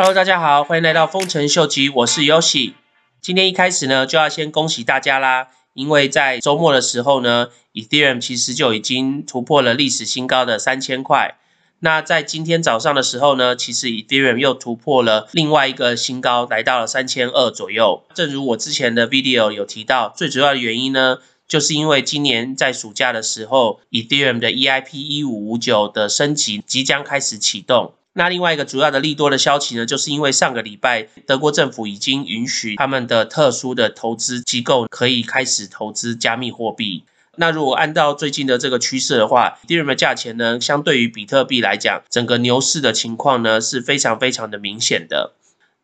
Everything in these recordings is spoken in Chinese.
Hello，大家好，欢迎来到丰臣秀吉，我是 Yoshi。今天一开始呢，就要先恭喜大家啦，因为在周末的时候呢，Ethereum 其实就已经突破了历史新高的三千块。那在今天早上的时候呢，其实 Ethereum 又突破了另外一个新高，来到了三千二左右。正如我之前的 video 有提到，最主要的原因呢，就是因为今年在暑假的时候，Ethereum 的 EIP 一五五九的升级即将开始启动。那另外一个主要的利多的消息呢，就是因为上个礼拜德国政府已经允许他们的特殊的投资机构可以开始投资加密货币。那如果按照最近的这个趋势的话，Ethereum 的价钱呢，相对于比特币来讲，整个牛市的情况呢是非常非常的明显的。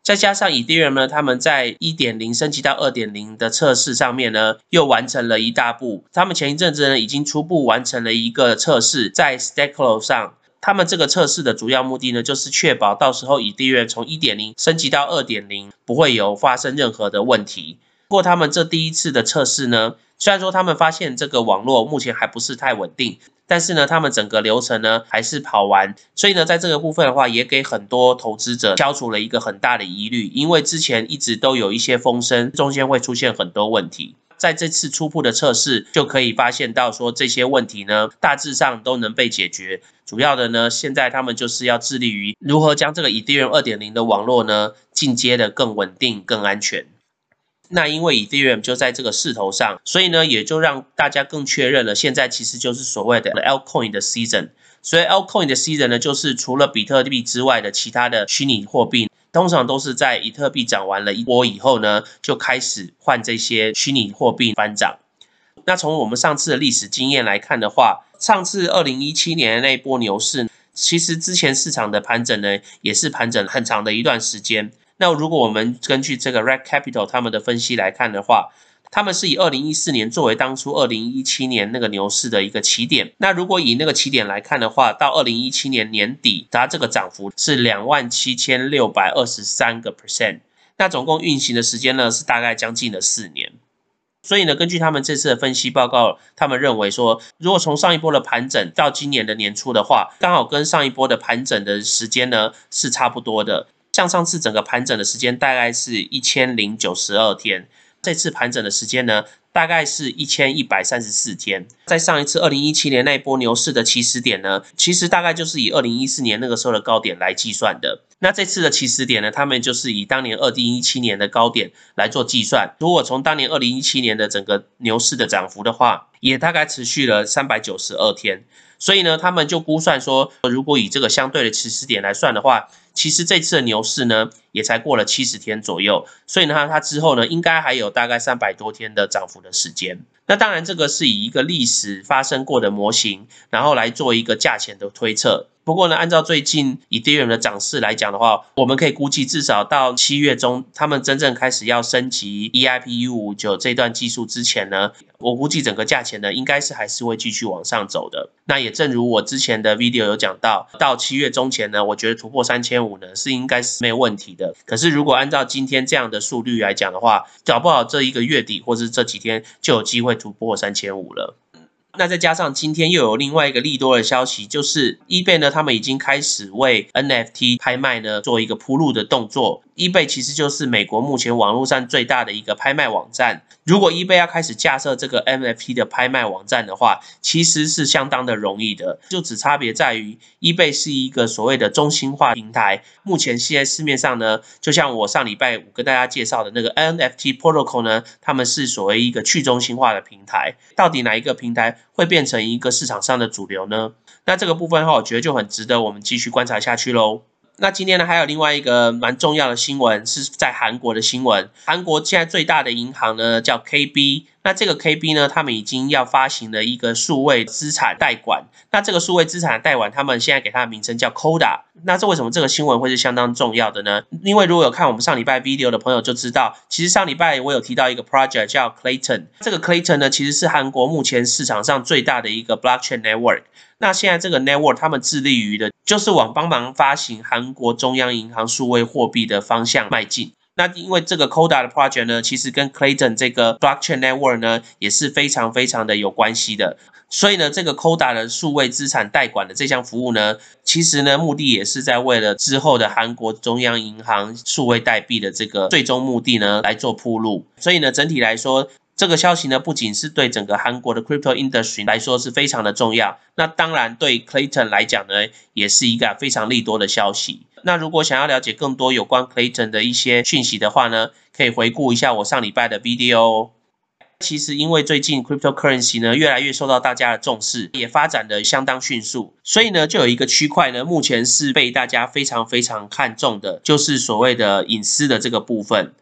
再加上 Ethereum 呢，他们在一点零升级到二点零的测试上面呢，又完成了一大步。他们前一阵子呢，已经初步完成了一个测试，在 Stakelo 上。他们这个测试的主要目的呢，就是确保到时候以地缘从一点零升级到二点零不会有发生任何的问题。不过他们这第一次的测试呢，虽然说他们发现这个网络目前还不是太稳定，但是呢，他们整个流程呢还是跑完。所以呢，在这个部分的话，也给很多投资者消除了一个很大的疑虑，因为之前一直都有一些风声，中间会出现很多问题。在这次初步的测试，就可以发现到说这些问题呢，大致上都能被解决。主要的呢，现在他们就是要致力于如何将这个 Ethereum 二点零的网络呢，进阶的更稳定、更安全。那因为 Ethereum 就在这个势头上，所以呢，也就让大家更确认了，现在其实就是所谓的 “Alcoin” 的 season。所以 “Alcoin” 的 season 呢，就是除了比特币之外的其他的虚拟货币。通常都是在比特币涨完了一波以后呢，就开始换这些虚拟货币翻涨。那从我们上次的历史经验来看的话，上次二零一七年的那波牛市，其实之前市场的盘整呢，也是盘整很长的一段时间。那如果我们根据这个 Red Capital 他们的分析来看的话，他们是以二零一四年作为当初二零一七年那个牛市的一个起点。那如果以那个起点来看的话，到二零一七年年底，它这个涨幅是两万七千六百二十三个 percent。那总共运行的时间呢，是大概将近了四年。所以呢，根据他们这次的分析报告，他们认为说，如果从上一波的盘整到今年的年初的话，刚好跟上一波的盘整的时间呢是差不多的。像上次整个盘整的时间大概是一千零九十二天。这次盘整的时间呢，大概是一千一百三十四天。在上一次二零一七年那一波牛市的起始点呢，其实大概就是以二零一四年那个时候的高点来计算的。那这次的起始点呢，他们就是以当年二零一七年的高点来做计算。如果从当年二零一七年的整个牛市的涨幅的话，也大概持续了三百九十二天。所以呢，他们就估算说，如果以这个相对的起始点来算的话，其实这次的牛市呢，也才过了七十天左右，所以呢，它之后呢，应该还有大概三百多天的涨幅的时间。那当然，这个是以一个历史发生过的模型，然后来做一个价钱的推测。不过呢，按照最近 edm 的涨势来讲的话，我们可以估计至少到七月中，他们真正开始要升级 EIP 一五九这段技术之前呢，我估计整个价钱呢，应该是还是会继续往上走的。那也正如我之前的 video 有讲到，到七月中前呢，我觉得突破三千五呢是应该是没有问题的。可是如果按照今天这样的速率来讲的话，搞不好这一个月底或是这几天就有机会突破三千五了。那再加上今天又有另外一个利多的消息，就是 eBay 呢，他们已经开始为 NFT 拍卖呢做一个铺路的动作。eBay 其实就是美国目前网络上最大的一个拍卖网站。如果 eBay 要开始架设这个 NFT 的拍卖网站的话，其实是相当的容易的，就只差别在于 eBay 是一个所谓的中心化平台。目前现在市面上呢，就像我上礼拜五跟大家介绍的那个 NFT Protocol 呢，他们是所谓一个去中心化的平台。到底哪一个平台会变成一个市场上的主流呢？那这个部分的话，我觉得就很值得我们继续观察下去喽。那今天呢，还有另外一个蛮重要的新闻，是在韩国的新闻。韩国现在最大的银行呢，叫 KB。那这个 KB 呢，他们已经要发行了一个数位资产代管。那这个数位资产代管，他们现在给它的名称叫 Coda。那这为什么这个新闻会是相当重要的呢？因为如果有看我们上礼拜 video 的朋友就知道，其实上礼拜我有提到一个 project 叫 Clayton。这个 Clayton 呢，其实是韩国目前市场上最大的一个 blockchain network。那现在这个 network 他们致力于的，就是往帮忙发行韩国中央银行数位货币的方向迈进。那因为这个 Koda 的 project 呢，其实跟 Clayton 这个 blockchain network 呢也是非常非常的有关系的。所以呢，这个 Coda 的数位资产代管的这项服务呢，其实呢，目的也是在为了之后的韩国中央银行数位代币的这个最终目的呢来做铺路。所以呢，整体来说，这个消息呢，不仅是对整个韩国的 crypto industry 来说是非常的重要，那当然对 Clayton 来讲呢，也是一个非常利多的消息。那如果想要了解更多有关 Clayton 的一些讯息的话呢，可以回顾一下我上礼拜的 video。其实因为最近 cryptocurrency 呢越来越受到大家的重视，也发展的相当迅速，所以呢就有一个区块呢目前是被大家非常非常看重的，就是所谓的隐私的这个部分。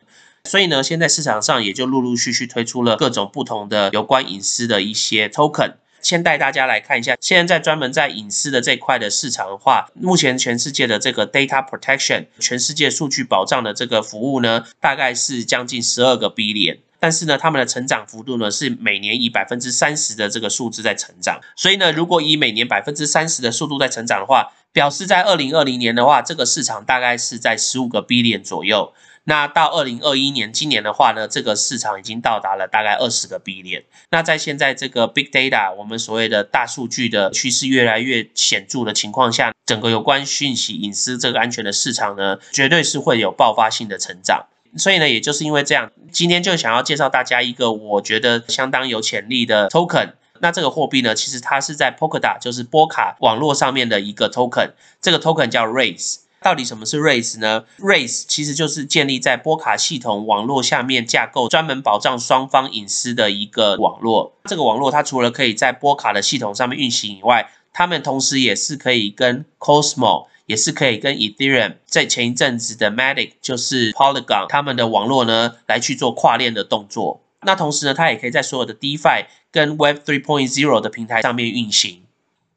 所以呢，现在市场上也就陆陆续续推出了各种不同的有关隐私的一些 token。先带大家来看一下，现在专门在隐私的这块的市场的话，目前全世界的这个 data protection，全世界数据保障的这个服务呢，大概是将近十二个 billion。但是呢，他们的成长幅度呢，是每年以百分之三十的这个数字在成长。所以呢，如果以每年百分之三十的速度在成长的话，表示在二零二零年的话，这个市场大概是在十五个 billion 左右。那到二零二一年，今年的话呢，这个市场已经到达了大概二十个 B 链。那在现在这个 big data，我们所谓的大数据的趋势越来越显著的情况下，整个有关讯息隐私这个安全的市场呢，绝对是会有爆发性的成长。所以呢，也就是因为这样，今天就想要介绍大家一个我觉得相当有潜力的 token。那这个货币呢，其实它是在 Polkadot，就是波卡网络上面的一个 token。这个 token 叫 Race。到底什么是 Race 呢？Race 其实就是建立在波卡系统网络下面架构，专门保障双方隐私的一个网络。这个网络它除了可以在波卡的系统上面运行以外，他们同时也是可以跟 Cosmo，也是可以跟 Ethereum，在前一阵子的 Matic 就是 Polygon 他们的网络呢来去做跨链的动作。那同时呢，它也可以在所有的 DeFi 跟 Web 3.0的平台上面运行。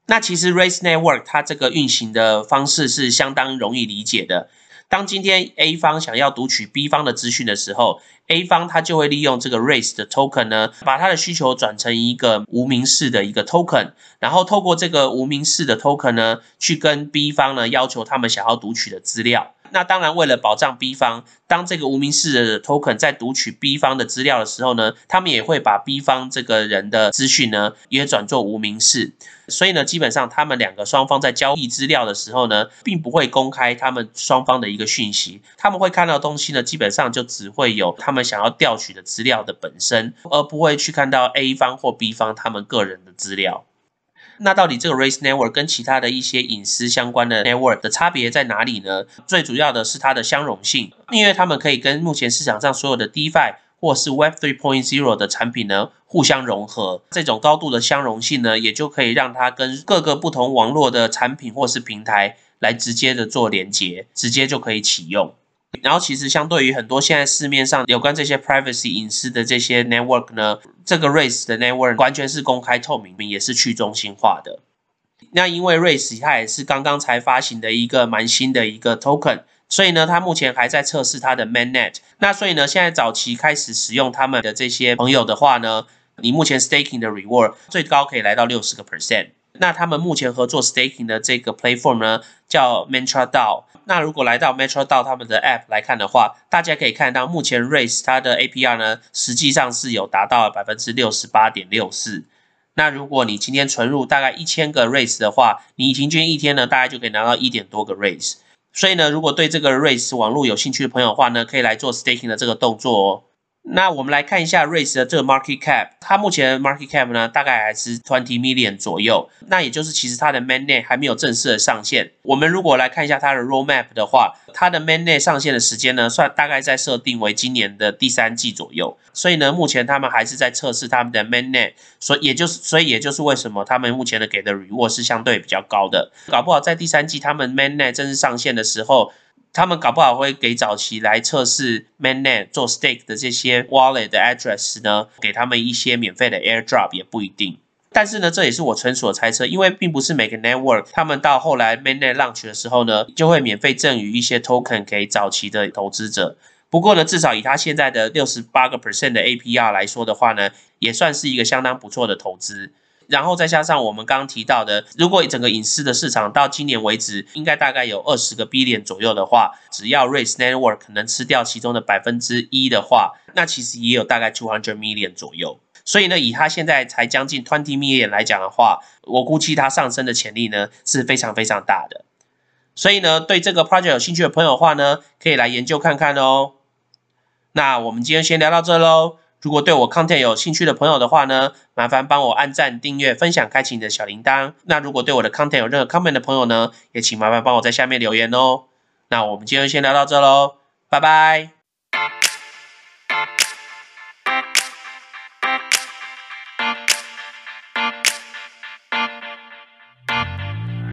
那其实 Race Network 它这个运行的方式是相当容易理解的。当今天 A 方想要读取 B 方的资讯的时候，A 方它就会利用这个 Race 的 token 呢，把它的需求转成一个无名氏的一个 token，然后透过这个无名氏的 token 呢，去跟 B 方呢要求他们想要读取的资料。那当然，为了保障 B 方，当这个无名氏的 token 在读取 B 方的资料的时候呢，他们也会把 B 方这个人的资讯呢，也转做无名氏。所以呢，基本上他们两个双方在交易资料的时候呢，并不会公开他们双方的一个讯息。他们会看到东西呢，基本上就只会有他们想要调取的资料的本身，而不会去看到 A 方或 B 方他们个人的资料。那到底这个 Race Network 跟其他的一些隐私相关的 Network 的差别在哪里呢？最主要的是它的相容性，因为它们可以跟目前市场上所有的 DeFi 或是 Web 3.0的产品呢互相融合。这种高度的相容性呢，也就可以让它跟各个不同网络的产品或是平台来直接的做连接，直接就可以启用。然后其实相对于很多现在市面上有关这些 privacy 隐私的这些 network 呢，这个 Race 的 network 完全是公开透明，也是去中心化的。那因为 Race 它也是刚刚才发行的一个蛮新的一个 token，所以呢，它目前还在测试它的 mainnet。那所以呢，现在早期开始使用他们的这些朋友的话呢，你目前 staking 的 reward 最高可以来到六十个 percent。那他们目前合作 staking 的这个 platform 呢，叫 Mantra DAO。那如果来到 Metro 到他们的 app 来看的话，大家可以看到，目前 Race 它的 APR 呢，实际上是有达到百分之六十八点六四。那如果你今天存入大概一千个 Race 的话，你平均一天呢，大概就可以拿到一点多个 Race。所以呢，如果对这个 Race 网络有兴趣的朋友的话呢，可以来做 staking 的这个动作哦。那我们来看一下瑞士的这个 market cap，它目前的 market cap 呢，大概还是 twenty million 左右。那也就是其实它的 mainnet 还没有正式的上线。我们如果来看一下它的 roadmap 的话，它的 mainnet 上线的时间呢，算大概在设定为今年的第三季左右。所以呢，目前他们还是在测试他们的 mainnet，所以也就是所以也就是为什么他们目前的给的 reward 是相对比较高的。搞不好在第三季他们 mainnet 正式上线的时候。他们搞不好会给早期来测试 mainnet 做 stake 的这些 wallet 的 address 呢，给他们一些免费的 airdrop 也不一定。但是呢，这也是我纯属猜测，因为并不是每个 network 他们到后来 mainnet launch 的时候呢，就会免费赠予一些 token 给早期的投资者。不过呢，至少以他现在的六十八个 percent 的 APR 来说的话呢，也算是一个相当不错的投资。然后再加上我们刚刚提到的，如果整个隐私的市场到今年为止，应该大概有二十个 billion 左右的话，只要 Race Network 能吃掉其中的百分之一的话，那其实也有大概 two hundred million 左右。所以呢，以它现在才将近 twenty million 来讲的话，我估计它上升的潜力呢是非常非常大的。所以呢，对这个 project 有兴趣的朋友的话呢，可以来研究看看哦。那我们今天先聊到这喽。如果对我 content 有兴趣的朋友的话呢，麻烦帮我按赞、订阅、分享、开启你的小铃铛。那如果对我的 content 有任何 comment 的朋友呢，也请麻烦帮我在下面留言哦。那我们今天先聊到这喽，拜拜。